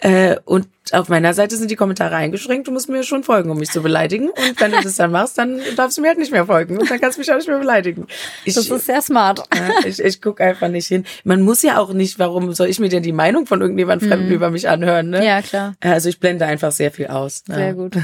Äh, und auf meiner Seite sind die Kommentare eingeschränkt. Du musst mir schon folgen, um mich zu beleidigen. Und wenn du das dann machst, dann darfst du mir halt nicht mehr folgen. Und dann kannst du mich auch nicht mehr beleidigen.
Ich, das ist sehr smart.
Ja, ich ich gucke einfach nicht hin. Man muss ja auch nicht, warum soll ich mir denn die Meinung von irgendjemand Fremden mhm. über mich anhören? Ne?
Ja, klar.
Also ich blende einfach sehr viel aus.
Sehr ja. gut.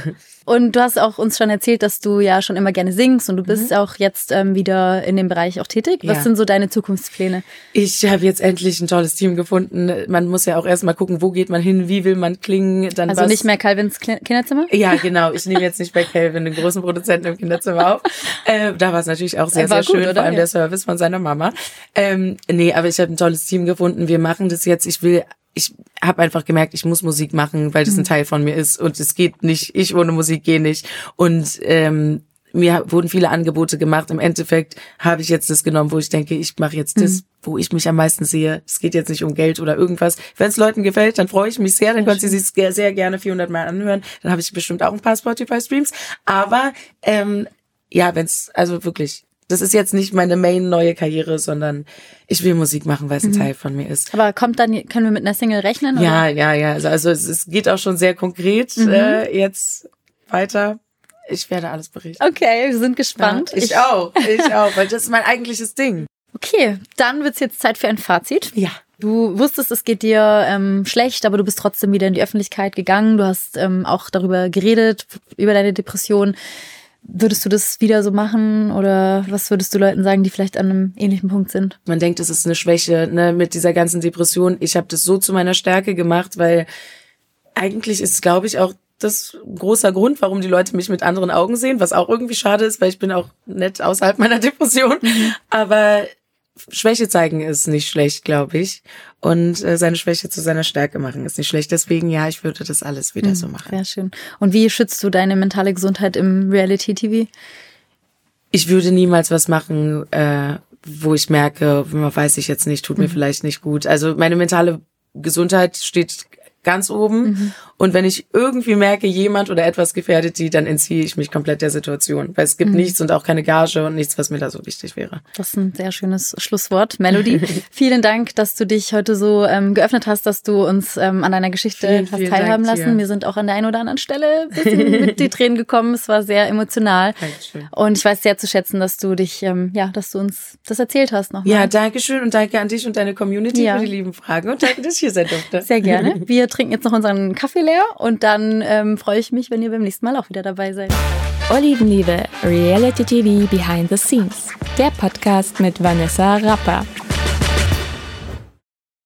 Und du hast auch uns schon erzählt, dass du ja schon immer gerne singst und du bist mhm. auch jetzt ähm, wieder in dem Bereich auch tätig. Was ja. sind so deine Zukunftspläne?
Ich habe jetzt endlich ein tolles Team gefunden. Man muss ja auch erstmal gucken, wo geht man hin, wie will man klingen.
Dann also was. nicht mehr Calvins Kinderzimmer?
Ja, genau. Ich nehme jetzt nicht bei Calvin den großen Produzenten im Kinderzimmer auf. Äh, da war es natürlich auch sehr, sehr gut, schön, oder? vor allem ja. der Service von seiner Mama. Ähm, nee, aber ich habe ein tolles Team gefunden. Wir machen das jetzt. Ich will ich habe einfach gemerkt, ich muss Musik machen, weil das ein mhm. Teil von mir ist und es geht nicht, ich ohne Musik gehe nicht. Und ähm, mir wurden viele Angebote gemacht. Im Endeffekt habe ich jetzt das genommen, wo ich denke, ich mache jetzt das, mhm. wo ich mich am meisten sehe. Es geht jetzt nicht um Geld oder irgendwas. Wenn es Leuten gefällt, dann freue ich mich sehr. Dann können sie sich sehr, sehr gerne 400 Mal anhören. Dann habe ich bestimmt auch ein paar Spotify-Streams. Aber ähm, ja, wenn es also wirklich das ist jetzt nicht meine main neue Karriere, sondern ich will Musik machen, weil es ein mhm. Teil von mir ist.
Aber kommt dann, können wir mit einer Single rechnen?
Oder? Ja, ja, ja. Also, also es, es geht auch schon sehr konkret mhm. äh, jetzt weiter. Ich werde alles berichten.
Okay, wir sind gespannt.
Ja, ich, ich auch, ich auch, weil das ist mein eigentliches Ding.
Okay, dann wird's jetzt Zeit für ein Fazit.
Ja.
Du wusstest, es geht dir ähm, schlecht, aber du bist trotzdem wieder in die Öffentlichkeit gegangen. Du hast ähm, auch darüber geredet, über deine Depression. Würdest du das wieder so machen oder was würdest du Leuten sagen, die vielleicht an einem ähnlichen Punkt sind?
Man denkt, es ist eine Schwäche ne, mit dieser ganzen Depression. Ich habe das so zu meiner Stärke gemacht, weil eigentlich ist, glaube ich, auch das großer Grund, warum die Leute mich mit anderen Augen sehen, was auch irgendwie schade ist, weil ich bin auch nett außerhalb meiner Depression. Mhm. Aber Schwäche zeigen ist nicht schlecht, glaube ich. Und äh, seine Schwäche zu seiner Stärke machen ist nicht schlecht. Deswegen, ja, ich würde das alles wieder mhm, so machen.
Sehr schön. Und wie schützt du deine mentale Gesundheit im Reality-TV?
Ich würde niemals was machen, äh, wo ich merke, weiß ich jetzt nicht, tut mir mhm. vielleicht nicht gut. Also meine mentale Gesundheit steht ganz oben. Mhm. Und wenn ich irgendwie merke, jemand oder etwas gefährdet die, dann entziehe ich mich komplett der Situation. Weil es gibt mhm. nichts und auch keine Gage und nichts, was mir da so wichtig wäre.
Das ist ein sehr schönes Schlusswort, Melody. vielen Dank, dass du dich heute so ähm, geöffnet hast, dass du uns ähm, an deiner Geschichte vielen, hast vielen teilhaben Dank lassen. Dir. Wir sind auch an der einen oder anderen Stelle ein bisschen mit die Tränen gekommen. Es war sehr emotional. Dankeschön. Und ich weiß sehr zu schätzen, dass du dich, ähm, ja, dass du uns das erzählt hast nochmal.
Ja, danke schön und danke an dich und deine Community ja. für die lieben Fragen und danke, dass ich hier sein durfte.
Sehr gerne. Wir trinken jetzt noch unseren Kaffee leer und dann ähm, freue ich mich, wenn ihr beim nächsten Mal auch wieder dabei seid.
Olivenliebe, Reality TV Behind the Scenes. Der Podcast mit Vanessa Rapper.